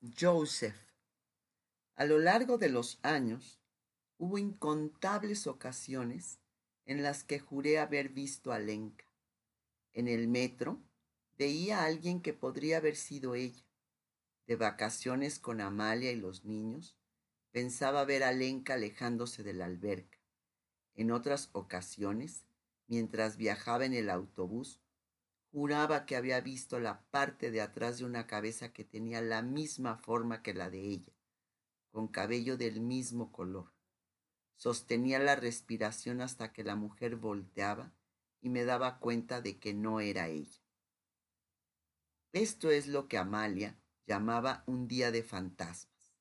Joseph. A lo largo de los años hubo incontables ocasiones en las que juré haber visto a Lenka. En el metro veía a alguien que podría haber sido ella. De vacaciones con Amalia y los niños, pensaba ver a Lenka alejándose de la alberca. En otras ocasiones, mientras viajaba en el autobús, Juraba que había visto la parte de atrás de una cabeza que tenía la misma forma que la de ella, con cabello del mismo color. Sostenía la respiración hasta que la mujer volteaba y me daba cuenta de que no era ella. Esto es lo que Amalia llamaba un día de fantasmas,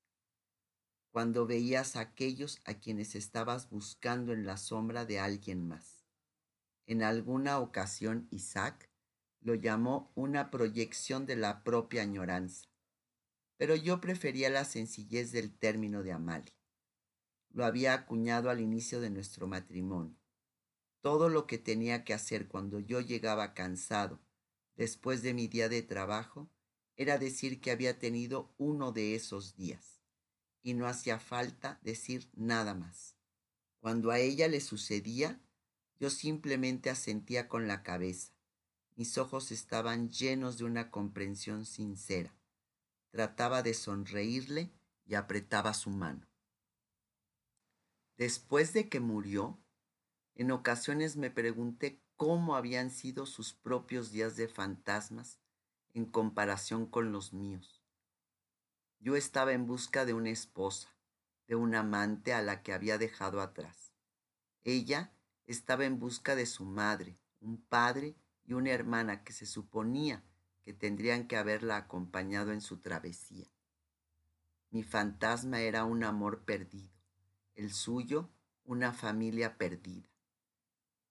cuando veías a aquellos a quienes estabas buscando en la sombra de alguien más. En alguna ocasión Isaac lo llamó una proyección de la propia añoranza, pero yo prefería la sencillez del término de Amalia. Lo había acuñado al inicio de nuestro matrimonio. Todo lo que tenía que hacer cuando yo llegaba cansado después de mi día de trabajo era decir que había tenido uno de esos días, y no hacía falta decir nada más. Cuando a ella le sucedía, yo simplemente asentía con la cabeza mis ojos estaban llenos de una comprensión sincera. Trataba de sonreírle y apretaba su mano. Después de que murió, en ocasiones me pregunté cómo habían sido sus propios días de fantasmas en comparación con los míos. Yo estaba en busca de una esposa, de un amante a la que había dejado atrás. Ella estaba en busca de su madre, un padre y una hermana que se suponía que tendrían que haberla acompañado en su travesía. Mi fantasma era un amor perdido, el suyo una familia perdida.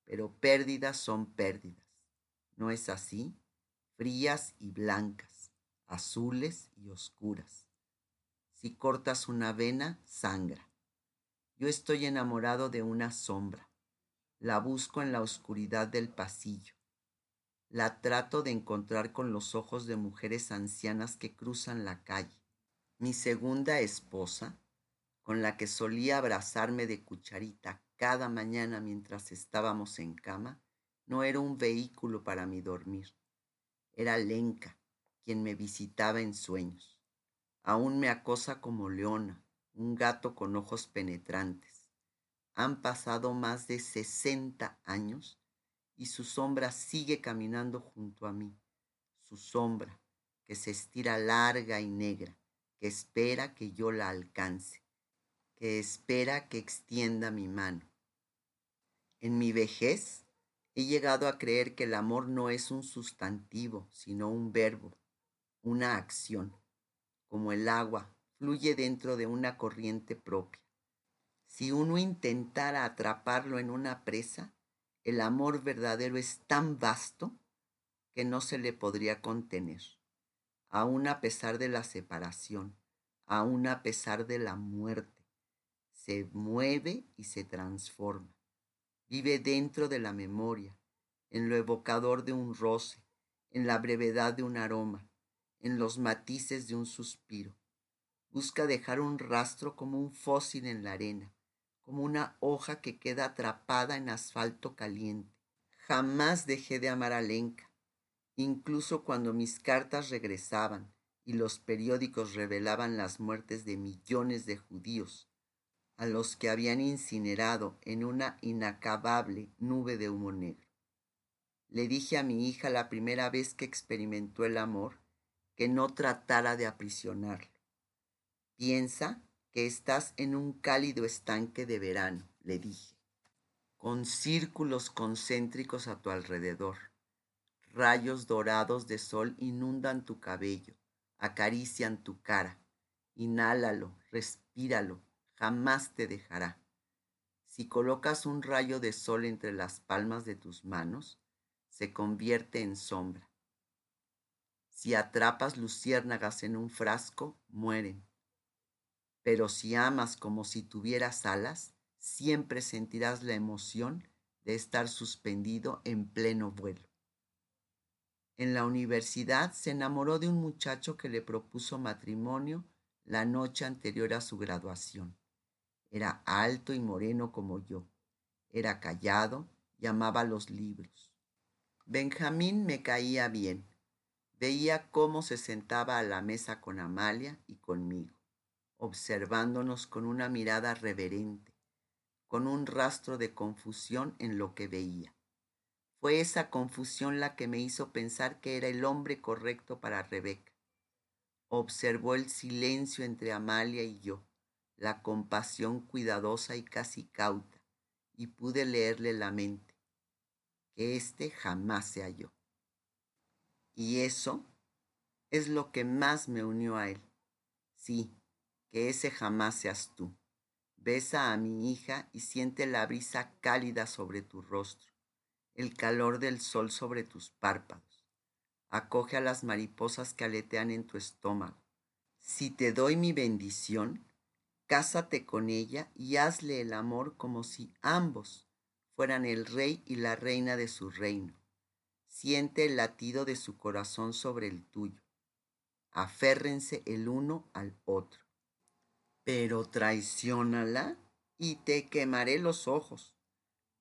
Pero pérdidas son pérdidas, ¿no es así? Frías y blancas, azules y oscuras. Si cortas una vena, sangra. Yo estoy enamorado de una sombra. La busco en la oscuridad del pasillo la trato de encontrar con los ojos de mujeres ancianas que cruzan la calle. Mi segunda esposa, con la que solía abrazarme de cucharita cada mañana mientras estábamos en cama, no era un vehículo para mi dormir. Era Lenka, quien me visitaba en sueños. Aún me acosa como leona, un gato con ojos penetrantes. Han pasado más de sesenta años y su sombra sigue caminando junto a mí, su sombra que se estira larga y negra, que espera que yo la alcance, que espera que extienda mi mano. En mi vejez he llegado a creer que el amor no es un sustantivo, sino un verbo, una acción, como el agua fluye dentro de una corriente propia. Si uno intentara atraparlo en una presa, el amor verdadero es tan vasto que no se le podría contener, aun a pesar de la separación, aun a pesar de la muerte. Se mueve y se transforma. Vive dentro de la memoria, en lo evocador de un roce, en la brevedad de un aroma, en los matices de un suspiro. Busca dejar un rastro como un fósil en la arena, como una hoja que queda atrapada en asfalto caliente. Jamás dejé de amar a Lenka, incluso cuando mis cartas regresaban y los periódicos revelaban las muertes de millones de judíos, a los que habían incinerado en una inacabable nube de humo negro. Le dije a mi hija la primera vez que experimentó el amor que no tratara de aprisionarlo. Piensa estás en un cálido estanque de verano, le dije, con círculos concéntricos a tu alrededor. Rayos dorados de sol inundan tu cabello, acarician tu cara. Inhálalo, respíralo, jamás te dejará. Si colocas un rayo de sol entre las palmas de tus manos, se convierte en sombra. Si atrapas luciérnagas en un frasco, mueren. Pero si amas como si tuvieras alas, siempre sentirás la emoción de estar suspendido en pleno vuelo. En la universidad se enamoró de un muchacho que le propuso matrimonio la noche anterior a su graduación. Era alto y moreno como yo. Era callado y amaba los libros. Benjamín me caía bien. Veía cómo se sentaba a la mesa con Amalia y conmigo, observándonos con una mirada reverente, con un rastro de confusión en lo que veía. Fue esa confusión la que me hizo pensar que era el hombre correcto para Rebeca. Observó el silencio entre Amalia y yo, la compasión cuidadosa y casi cauta, y pude leerle la mente, que éste jamás se halló. Y eso es lo que más me unió a él. Sí, que ese jamás seas tú. Besa a mi hija y siente la brisa cálida sobre tu rostro el calor del sol sobre tus párpados. Acoge a las mariposas que aletean en tu estómago. Si te doy mi bendición, cásate con ella y hazle el amor como si ambos fueran el rey y la reina de su reino. Siente el latido de su corazón sobre el tuyo. Aférrense el uno al otro. Pero traiciónala y te quemaré los ojos.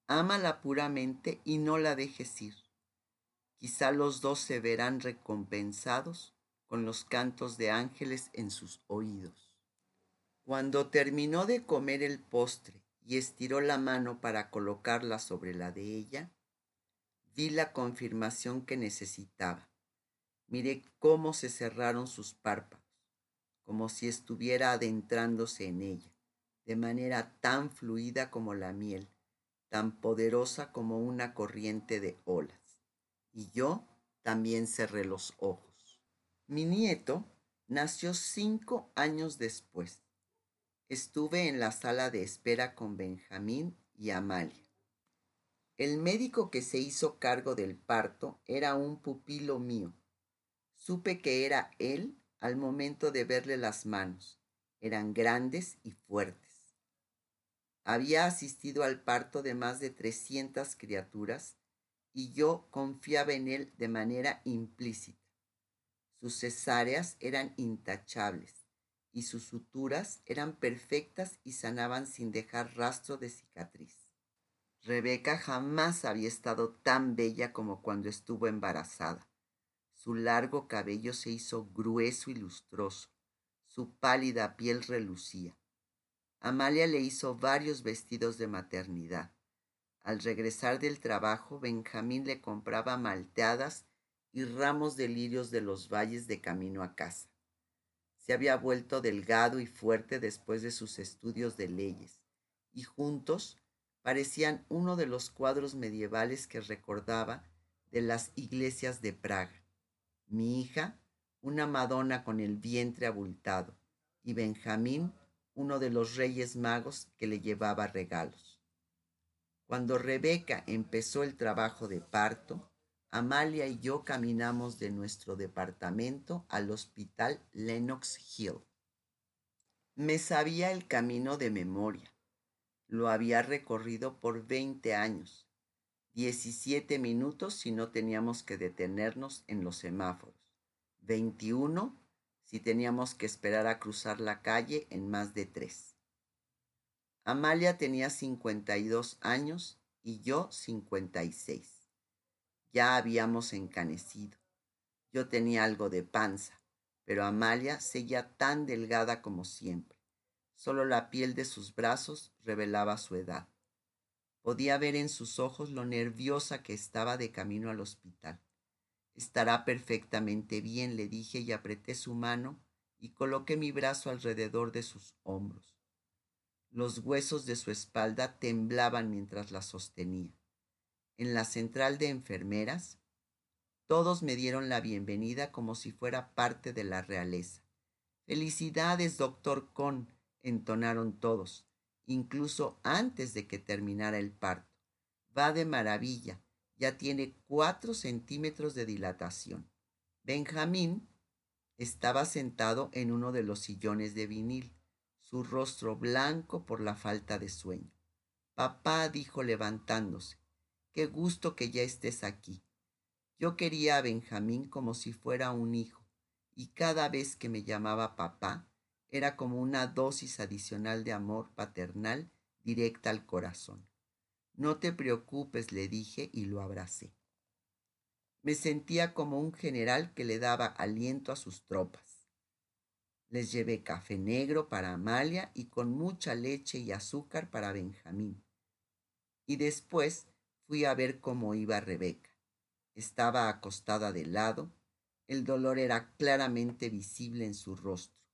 Ámala puramente y no la dejes ir. Quizá los dos se verán recompensados con los cantos de ángeles en sus oídos. Cuando terminó de comer el postre y estiró la mano para colocarla sobre la de ella, vi la confirmación que necesitaba. Miré cómo se cerraron sus párpados, como si estuviera adentrándose en ella, de manera tan fluida como la miel tan poderosa como una corriente de olas. Y yo también cerré los ojos. Mi nieto nació cinco años después. Estuve en la sala de espera con Benjamín y Amalia. El médico que se hizo cargo del parto era un pupilo mío. Supe que era él al momento de verle las manos. Eran grandes y fuertes. Había asistido al parto de más de 300 criaturas y yo confiaba en él de manera implícita. Sus cesáreas eran intachables y sus suturas eran perfectas y sanaban sin dejar rastro de cicatriz. Rebeca jamás había estado tan bella como cuando estuvo embarazada. Su largo cabello se hizo grueso y lustroso, su pálida piel relucía. Amalia le hizo varios vestidos de maternidad. Al regresar del trabajo, Benjamín le compraba malteadas y ramos de lirios de los valles de camino a casa. Se había vuelto delgado y fuerte después de sus estudios de leyes, y juntos parecían uno de los cuadros medievales que recordaba de las iglesias de Praga. Mi hija, una Madonna con el vientre abultado, y Benjamín, uno de los reyes magos que le llevaba regalos. Cuando Rebeca empezó el trabajo de parto, Amalia y yo caminamos de nuestro departamento al hospital Lenox Hill. Me sabía el camino de memoria. Lo había recorrido por 20 años, 17 minutos si no teníamos que detenernos en los semáforos, 21 si teníamos que esperar a cruzar la calle en más de tres. Amalia tenía 52 años y yo 56. Ya habíamos encanecido. Yo tenía algo de panza, pero Amalia seguía tan delgada como siempre. Solo la piel de sus brazos revelaba su edad. Podía ver en sus ojos lo nerviosa que estaba de camino al hospital. Estará perfectamente bien, le dije y apreté su mano y coloqué mi brazo alrededor de sus hombros. Los huesos de su espalda temblaban mientras la sostenía. En la central de enfermeras, todos me dieron la bienvenida como si fuera parte de la realeza. Felicidades, doctor Con, entonaron todos, incluso antes de que terminara el parto. Va de maravilla ya tiene cuatro centímetros de dilatación. Benjamín estaba sentado en uno de los sillones de vinil, su rostro blanco por la falta de sueño. Papá dijo levantándose, qué gusto que ya estés aquí. Yo quería a Benjamín como si fuera un hijo, y cada vez que me llamaba papá, era como una dosis adicional de amor paternal directa al corazón. No te preocupes, le dije y lo abracé. Me sentía como un general que le daba aliento a sus tropas. Les llevé café negro para Amalia y con mucha leche y azúcar para Benjamín. Y después fui a ver cómo iba Rebeca. Estaba acostada de lado, el dolor era claramente visible en su rostro.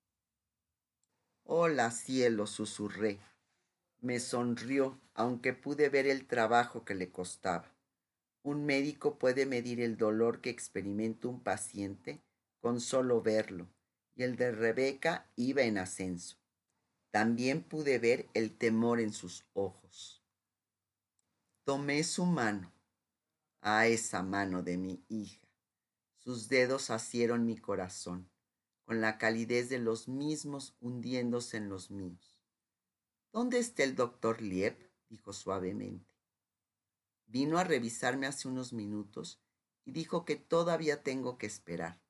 Hola cielo, susurré. Me sonrió, aunque pude ver el trabajo que le costaba. Un médico puede medir el dolor que experimenta un paciente con solo verlo, y el de Rebeca iba en ascenso. También pude ver el temor en sus ojos. Tomé su mano, a esa mano de mi hija. Sus dedos asieron mi corazón, con la calidez de los mismos hundiéndose en los míos. ¿Dónde está el doctor Lieb? dijo suavemente. Vino a revisarme hace unos minutos y dijo que todavía tengo que esperar.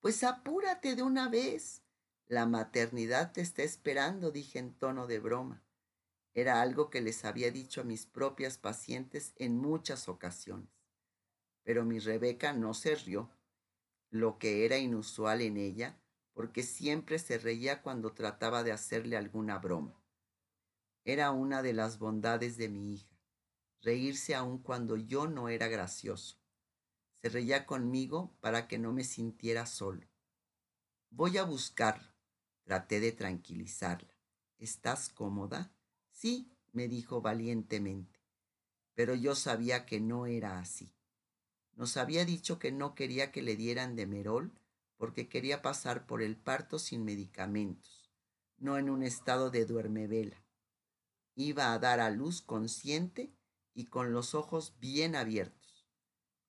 Pues apúrate de una vez. La maternidad te está esperando, dije en tono de broma. Era algo que les había dicho a mis propias pacientes en muchas ocasiones. Pero mi Rebeca no se rió, lo que era inusual en ella, porque siempre se reía cuando trataba de hacerle alguna broma. Era una de las bondades de mi hija, reírse aun cuando yo no era gracioso. Se reía conmigo para que no me sintiera solo. Voy a buscarlo. Traté de tranquilizarla. ¿Estás cómoda? Sí, me dijo valientemente. Pero yo sabía que no era así. Nos había dicho que no quería que le dieran de merol porque quería pasar por el parto sin medicamentos, no en un estado de duermevela iba a dar a luz consciente y con los ojos bien abiertos.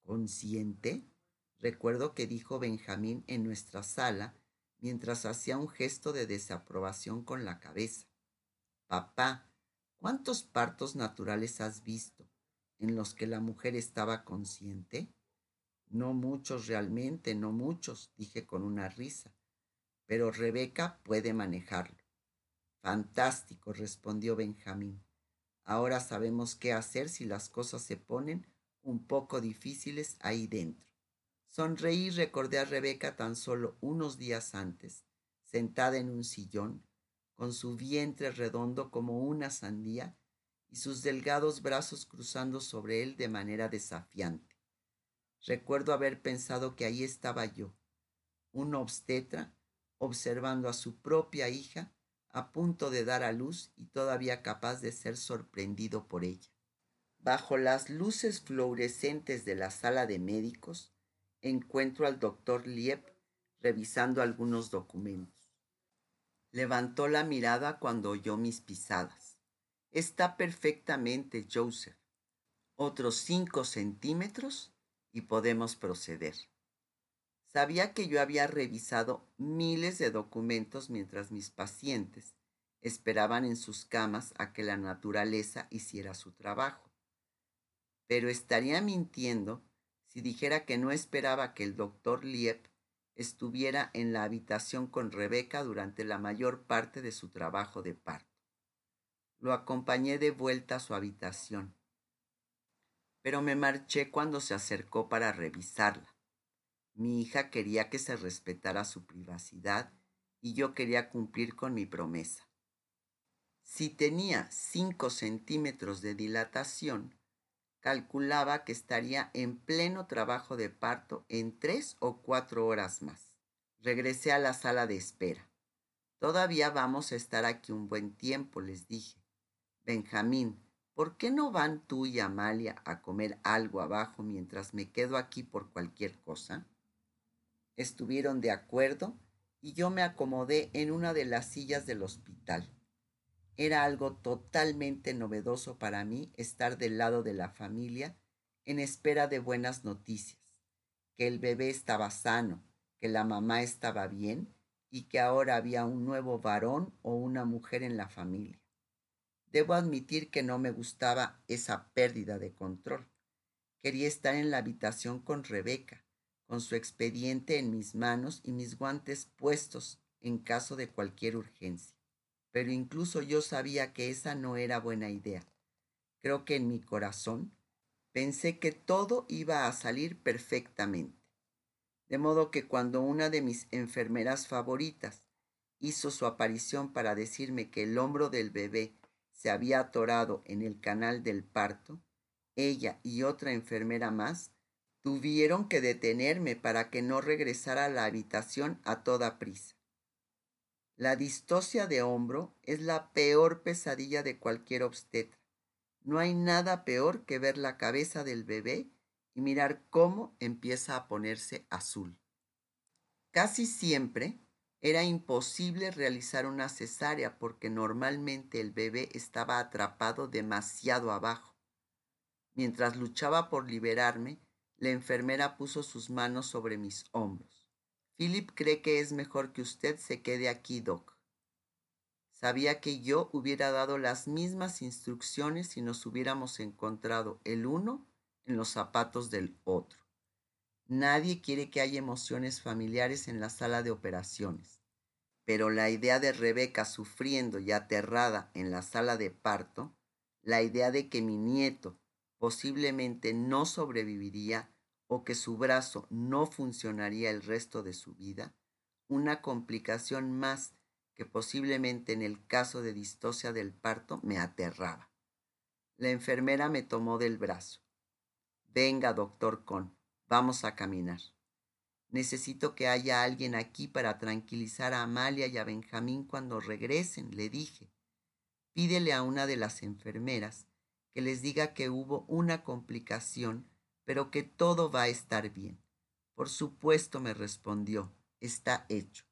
¿Consciente? Recuerdo que dijo Benjamín en nuestra sala mientras hacía un gesto de desaprobación con la cabeza. Papá, ¿cuántos partos naturales has visto en los que la mujer estaba consciente? No muchos realmente, no muchos, dije con una risa, pero Rebeca puede manejarlo. Fantástico, respondió Benjamín. Ahora sabemos qué hacer si las cosas se ponen un poco difíciles ahí dentro. Sonreí y recordé a Rebeca tan solo unos días antes, sentada en un sillón, con su vientre redondo como una sandía y sus delgados brazos cruzando sobre él de manera desafiante. Recuerdo haber pensado que ahí estaba yo, un obstetra, observando a su propia hija a punto de dar a luz y todavía capaz de ser sorprendido por ella. Bajo las luces fluorescentes de la sala de médicos, encuentro al doctor Lieb revisando algunos documentos. Levantó la mirada cuando oyó mis pisadas. Está perfectamente, Joseph. Otros cinco centímetros y podemos proceder. Sabía que yo había revisado miles de documentos mientras mis pacientes esperaban en sus camas a que la naturaleza hiciera su trabajo. Pero estaría mintiendo si dijera que no esperaba que el doctor Lieb estuviera en la habitación con Rebeca durante la mayor parte de su trabajo de parto. Lo acompañé de vuelta a su habitación, pero me marché cuando se acercó para revisarla. Mi hija quería que se respetara su privacidad y yo quería cumplir con mi promesa. Si tenía cinco centímetros de dilatación, calculaba que estaría en pleno trabajo de parto en tres o cuatro horas más. Regresé a la sala de espera. Todavía vamos a estar aquí un buen tiempo, les dije. Benjamín, ¿por qué no van tú y Amalia a comer algo abajo mientras me quedo aquí por cualquier cosa? estuvieron de acuerdo y yo me acomodé en una de las sillas del hospital. Era algo totalmente novedoso para mí estar del lado de la familia en espera de buenas noticias, que el bebé estaba sano, que la mamá estaba bien y que ahora había un nuevo varón o una mujer en la familia. Debo admitir que no me gustaba esa pérdida de control Quería estar en la habitación con Rebeca, con su expediente en mis manos y mis guantes puestos en caso de cualquier urgencia. Pero incluso yo sabía que esa no era buena idea. Creo que en mi corazón pensé que todo iba a salir perfectamente. De modo que cuando una de mis enfermeras favoritas hizo su aparición para decirme que el hombro del bebé se había atorado en el canal del parto, ella y otra enfermera más tuvieron que detenerme para que no regresara a la habitación a toda prisa. La distosia de hombro es la peor pesadilla de cualquier obstetra. No hay nada peor que ver la cabeza del bebé y mirar cómo empieza a ponerse azul. Casi siempre era imposible realizar una cesárea porque normalmente el bebé estaba atrapado demasiado abajo. Mientras luchaba por liberarme, la enfermera puso sus manos sobre mis hombros. Philip cree que es mejor que usted se quede aquí, Doc. Sabía que yo hubiera dado las mismas instrucciones si nos hubiéramos encontrado el uno en los zapatos del otro. Nadie quiere que haya emociones familiares en la sala de operaciones, pero la idea de Rebeca sufriendo y aterrada en la sala de parto, la idea de que mi nieto posiblemente no sobreviviría o que su brazo no funcionaría el resto de su vida, una complicación más que posiblemente en el caso de distosia del parto me aterraba. La enfermera me tomó del brazo. Venga, doctor Con, vamos a caminar. Necesito que haya alguien aquí para tranquilizar a Amalia y a Benjamín cuando regresen, le dije. Pídele a una de las enfermeras que les diga que hubo una complicación, pero que todo va a estar bien. Por supuesto, me respondió, está hecho.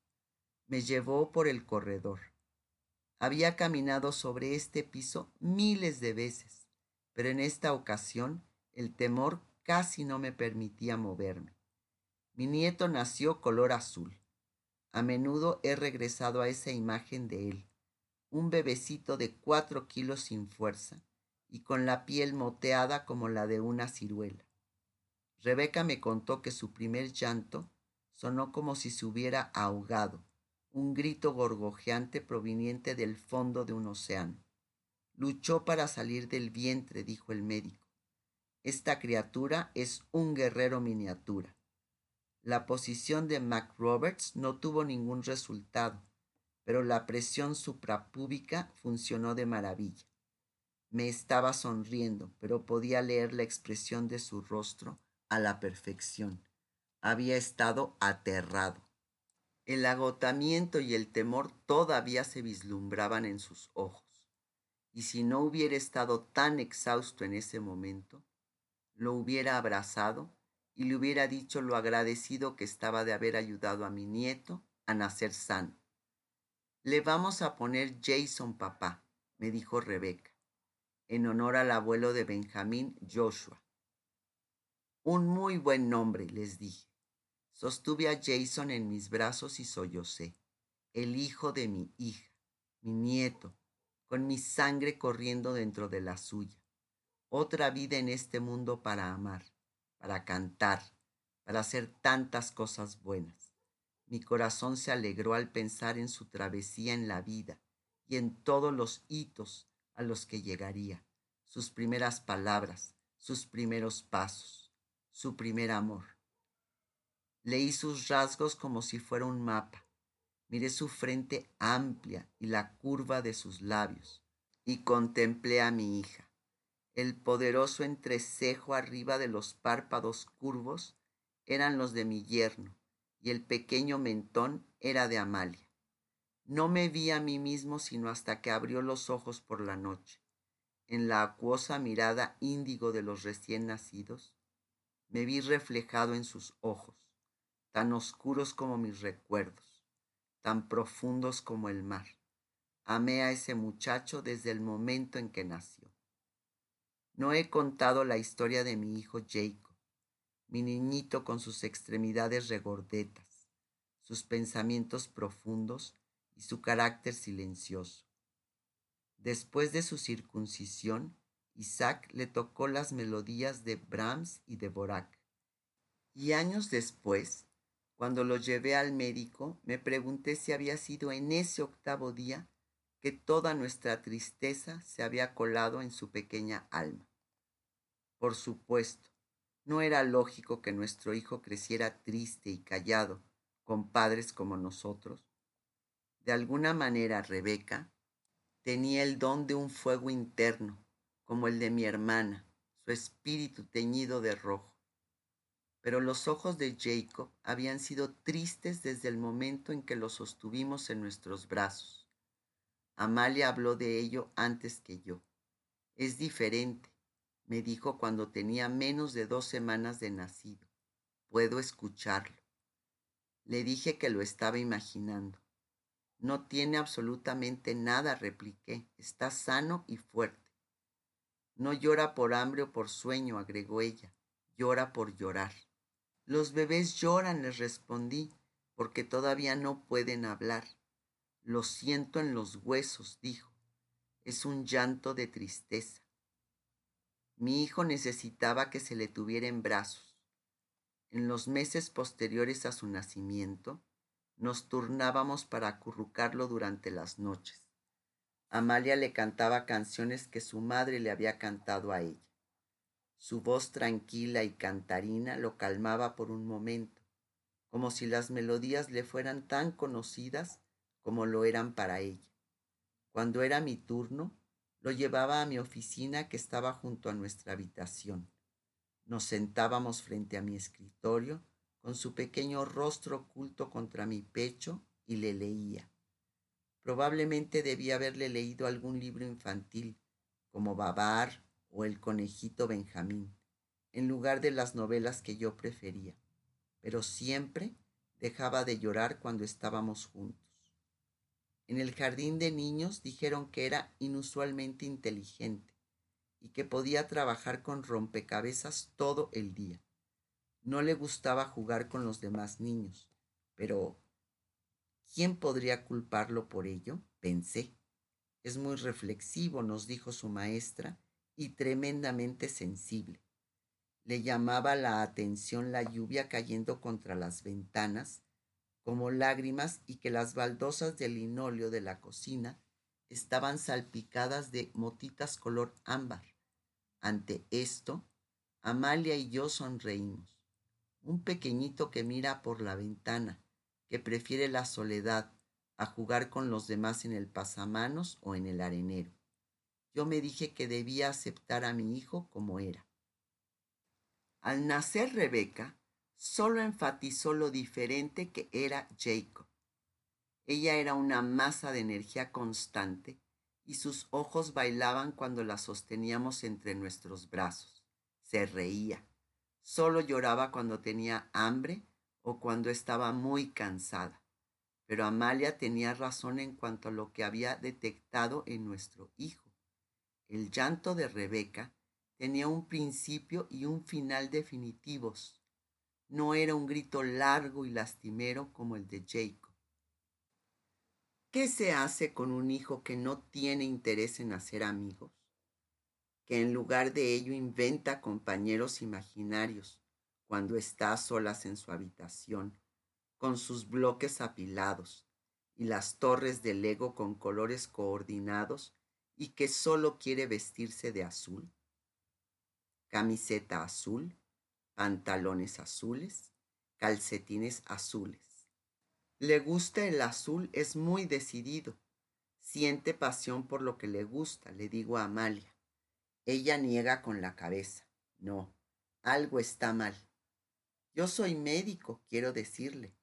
Me llevó por el corredor. Había caminado sobre este piso miles de veces, pero en esta ocasión el temor casi no me permitía moverme. Mi nieto nació color azul. A menudo he regresado a esa imagen de él, un bebecito de cuatro kilos sin fuerza y con la piel moteada como la de una ciruela. Rebeca me contó que su primer llanto sonó como si se hubiera ahogado, un grito gorgojeante proveniente del fondo de un océano. Luchó para salir del vientre, dijo el médico. Esta criatura es un guerrero miniatura. La posición de Mac Roberts no tuvo ningún resultado, pero la presión suprapúbica funcionó de maravilla. Me estaba sonriendo, pero podía leer la expresión de su rostro a la perfección. Había estado aterrado. El agotamiento y el temor todavía se vislumbraban en sus ojos. Y si no hubiera estado tan exhausto en ese momento, lo hubiera abrazado y le hubiera dicho lo agradecido que estaba de haber ayudado a mi nieto a nacer sano. Le vamos a poner Jason, papá, me dijo Rebeca, en honor al abuelo de Benjamín, Joshua. Un muy buen nombre, les dije. Sostuve a Jason en mis brazos y sollocé, el hijo de mi hija, mi nieto, con mi sangre corriendo dentro de la suya otra vida en este mundo para amar, para cantar, para hacer tantas cosas buenas. Mi corazón se alegró al pensar en su travesía en la vida y en todos los hitos a los que llegaría, sus primeras palabras, sus primeros pasos, su primer amor. Leí sus rasgos como si fuera un mapa. Miré su frente amplia y la curva de sus labios y contemplé a mi hija el poderoso entrecejo arriba de los párpados curvos eran los de mi yerno y el pequeño mentón era de Amalia. No me vi a mí mismo sino hasta que abrió los ojos por la noche. En la acuosa mirada índigo de los recién nacidos, me vi reflejado en sus ojos, tan oscuros como mis recuerdos, tan profundos como el mar. Amé a ese muchacho desde el momento en que nació. No he contado la historia de mi hijo Jacob, mi niñito con sus extremidades regordetas, sus pensamientos profundos y su carácter silencioso. Después de su circuncisión, Isaac le tocó las melodías de Brahms y de Borac. Y años después, cuando lo llevé al médico, me pregunté si había sido en ese octavo día que toda nuestra tristeza se había colado en su pequeña alma. Por supuesto, no era lógico que nuestro hijo creciera triste y callado, con padres como nosotros. De alguna manera, Rebeca tenía el don de un fuego interno, como el de mi hermana, su espíritu teñido de rojo pero los ojos de Jacob habían sido tristes desde el momento en que lo sostuvimos en nuestros brazos. Amalia habló de ello antes que yo. Es diferente, me dijo cuando tenía menos de dos semanas de nacido. Puedo escucharlo. Le dije que lo estaba imaginando. No tiene absolutamente nada, repliqué. Está sano y fuerte. No llora por hambre o por sueño, agregó ella. Llora por llorar. Los bebés lloran, les respondí, porque todavía no pueden hablar. Lo siento en los huesos, dijo. Es un llanto de tristeza. Mi hijo necesitaba que se le tuviera en brazos. En los meses posteriores a su nacimiento, nos turnábamos para acurrucarlo durante las noches. Amalia le cantaba canciones que su madre le había cantado a ella. Su voz tranquila y cantarina lo calmaba por un momento, como si las melodías le fueran tan conocidas como lo eran para ella. Cuando era mi turno, lo llevaba a mi oficina que estaba junto a nuestra habitación. Nos sentábamos frente a mi escritorio, con su pequeño rostro oculto contra mi pecho, y le leía. Probablemente debía haberle leído algún libro infantil, como Babar o El conejito Benjamín, en lugar de las novelas que yo prefería, pero siempre dejaba de llorar cuando estábamos juntos. En el jardín de niños dijeron que era inusualmente inteligente y que podía trabajar con rompecabezas todo el día. No le gustaba jugar con los demás niños, pero ¿quién podría culparlo por ello? Pensé. Es muy reflexivo, nos dijo su maestra, y tremendamente sensible. Le llamaba la atención la lluvia cayendo contra las ventanas como lágrimas y que las baldosas del linóleo de la cocina estaban salpicadas de motitas color ámbar. Ante esto, Amalia y yo sonreímos. Un pequeñito que mira por la ventana, que prefiere la soledad a jugar con los demás en el pasamanos o en el arenero yo me dije que debía aceptar a mi hijo como era. Al nacer Rebeca, solo enfatizó lo diferente que era Jacob. Ella era una masa de energía constante y sus ojos bailaban cuando la sosteníamos entre nuestros brazos. Se reía. Solo lloraba cuando tenía hambre o cuando estaba muy cansada. Pero Amalia tenía razón en cuanto a lo que había detectado en nuestro hijo. El llanto de Rebeca tenía un principio y un final definitivos. No era un grito largo y lastimero como el de Jacob. ¿Qué se hace con un hijo que no tiene interés en hacer amigos? Que en lugar de ello inventa compañeros imaginarios cuando está a solas en su habitación, con sus bloques apilados y las torres de Lego con colores coordinados y que solo quiere vestirse de azul. Camiseta azul, pantalones azules, calcetines azules. Le gusta el azul, es muy decidido. Siente pasión por lo que le gusta, le digo a Amalia. Ella niega con la cabeza. No, algo está mal. Yo soy médico, quiero decirle.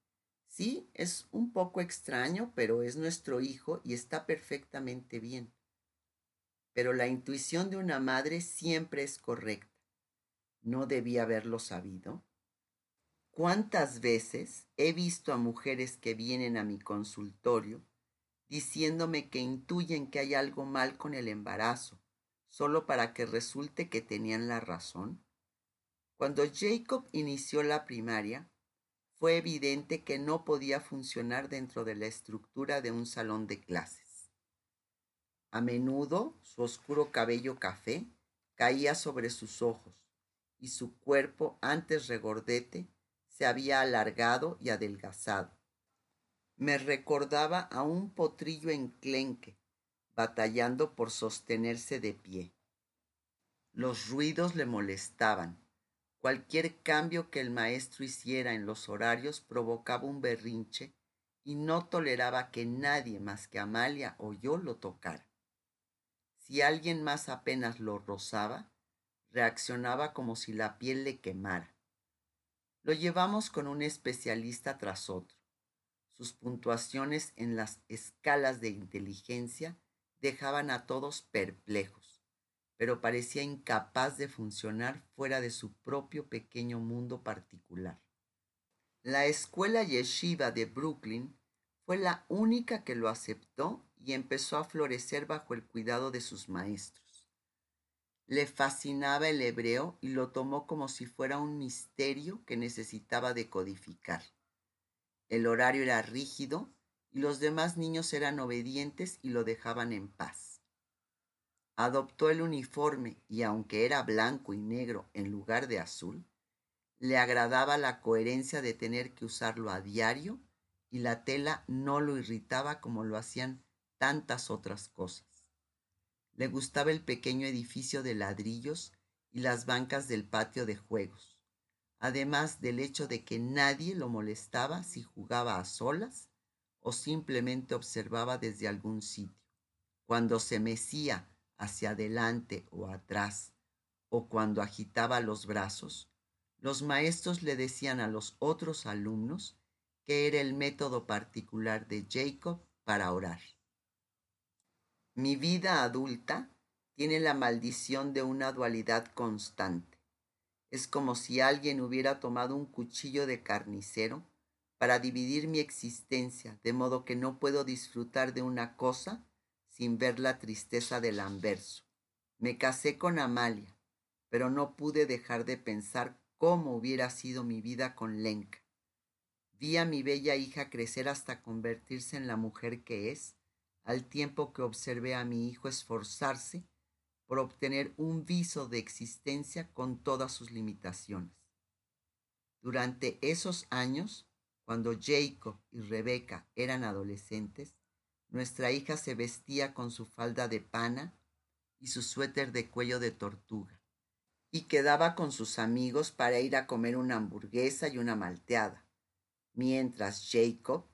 Sí, es un poco extraño, pero es nuestro hijo y está perfectamente bien pero la intuición de una madre siempre es correcta. ¿No debía haberlo sabido? ¿Cuántas veces he visto a mujeres que vienen a mi consultorio diciéndome que intuyen que hay algo mal con el embarazo, solo para que resulte que tenían la razón? Cuando Jacob inició la primaria, fue evidente que no podía funcionar dentro de la estructura de un salón de clases. A menudo su oscuro cabello café caía sobre sus ojos y su cuerpo, antes regordete, se había alargado y adelgazado. Me recordaba a un potrillo enclenque, batallando por sostenerse de pie. Los ruidos le molestaban. Cualquier cambio que el maestro hiciera en los horarios provocaba un berrinche y no toleraba que nadie más que Amalia o yo lo tocara. Si alguien más apenas lo rozaba, reaccionaba como si la piel le quemara. Lo llevamos con un especialista tras otro. Sus puntuaciones en las escalas de inteligencia dejaban a todos perplejos, pero parecía incapaz de funcionar fuera de su propio pequeño mundo particular. La escuela yeshiva de Brooklyn fue la única que lo aceptó y empezó a florecer bajo el cuidado de sus maestros. Le fascinaba el hebreo y lo tomó como si fuera un misterio que necesitaba decodificar. El horario era rígido y los demás niños eran obedientes y lo dejaban en paz. Adoptó el uniforme y aunque era blanco y negro en lugar de azul, le agradaba la coherencia de tener que usarlo a diario y la tela no lo irritaba como lo hacían tantas otras cosas. Le gustaba el pequeño edificio de ladrillos y las bancas del patio de juegos, además del hecho de que nadie lo molestaba si jugaba a solas o simplemente observaba desde algún sitio. Cuando se mecía hacia adelante o atrás, o cuando agitaba los brazos, los maestros le decían a los otros alumnos que era el método particular de Jacob para orar. Mi vida adulta tiene la maldición de una dualidad constante. Es como si alguien hubiera tomado un cuchillo de carnicero para dividir mi existencia, de modo que no puedo disfrutar de una cosa sin ver la tristeza del anverso. Me casé con Amalia, pero no pude dejar de pensar cómo hubiera sido mi vida con Lenka. Vi a mi bella hija crecer hasta convertirse en la mujer que es, al tiempo que observé a mi hijo esforzarse por obtener un viso de existencia con todas sus limitaciones. Durante esos años, cuando Jacob y Rebeca eran adolescentes, nuestra hija se vestía con su falda de pana y su suéter de cuello de tortuga, y quedaba con sus amigos para ir a comer una hamburguesa y una malteada mientras Jacob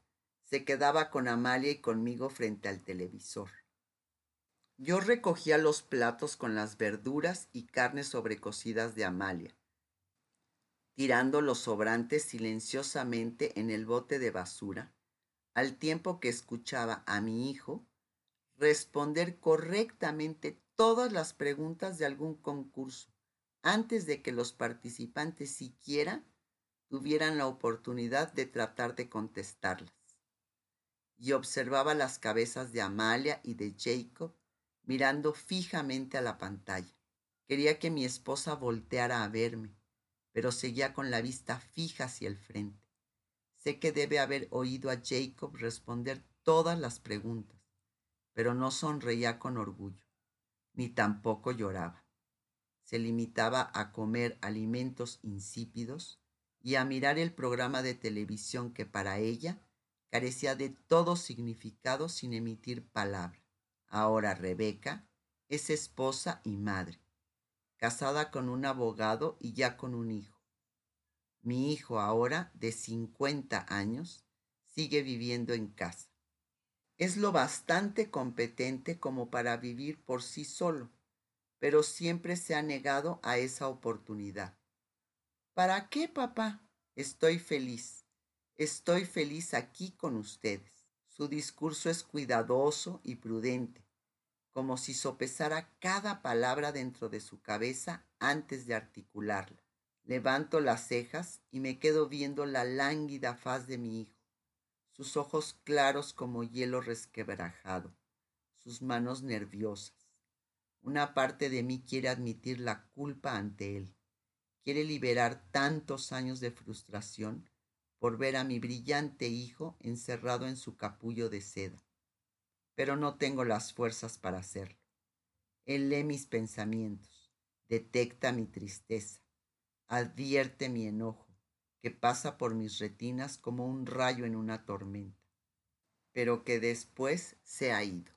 se quedaba con Amalia y conmigo frente al televisor. Yo recogía los platos con las verduras y carnes sobrecocidas de Amalia, tirando los sobrantes silenciosamente en el bote de basura, al tiempo que escuchaba a mi hijo responder correctamente todas las preguntas de algún concurso antes de que los participantes siquiera tuvieran la oportunidad de tratar de contestarlas. Y observaba las cabezas de Amalia y de Jacob mirando fijamente a la pantalla. Quería que mi esposa volteara a verme, pero seguía con la vista fija hacia el frente. Sé que debe haber oído a Jacob responder todas las preguntas, pero no sonreía con orgullo, ni tampoco lloraba. Se limitaba a comer alimentos insípidos y a mirar el programa de televisión que para ella carecía de todo significado sin emitir palabra. Ahora Rebeca es esposa y madre, casada con un abogado y ya con un hijo. Mi hijo ahora, de 50 años, sigue viviendo en casa. Es lo bastante competente como para vivir por sí solo, pero siempre se ha negado a esa oportunidad. ¿Para qué, papá? Estoy feliz. Estoy feliz aquí con ustedes. Su discurso es cuidadoso y prudente, como si sopesara cada palabra dentro de su cabeza antes de articularla. Levanto las cejas y me quedo viendo la lánguida faz de mi hijo, sus ojos claros como hielo resquebrajado, sus manos nerviosas. Una parte de mí quiere admitir la culpa ante él quiere liberar tantos años de frustración por ver a mi brillante hijo encerrado en su capullo de seda. Pero no tengo las fuerzas para hacerlo. Él lee mis pensamientos, detecta mi tristeza, advierte mi enojo, que pasa por mis retinas como un rayo en una tormenta, pero que después se ha ido.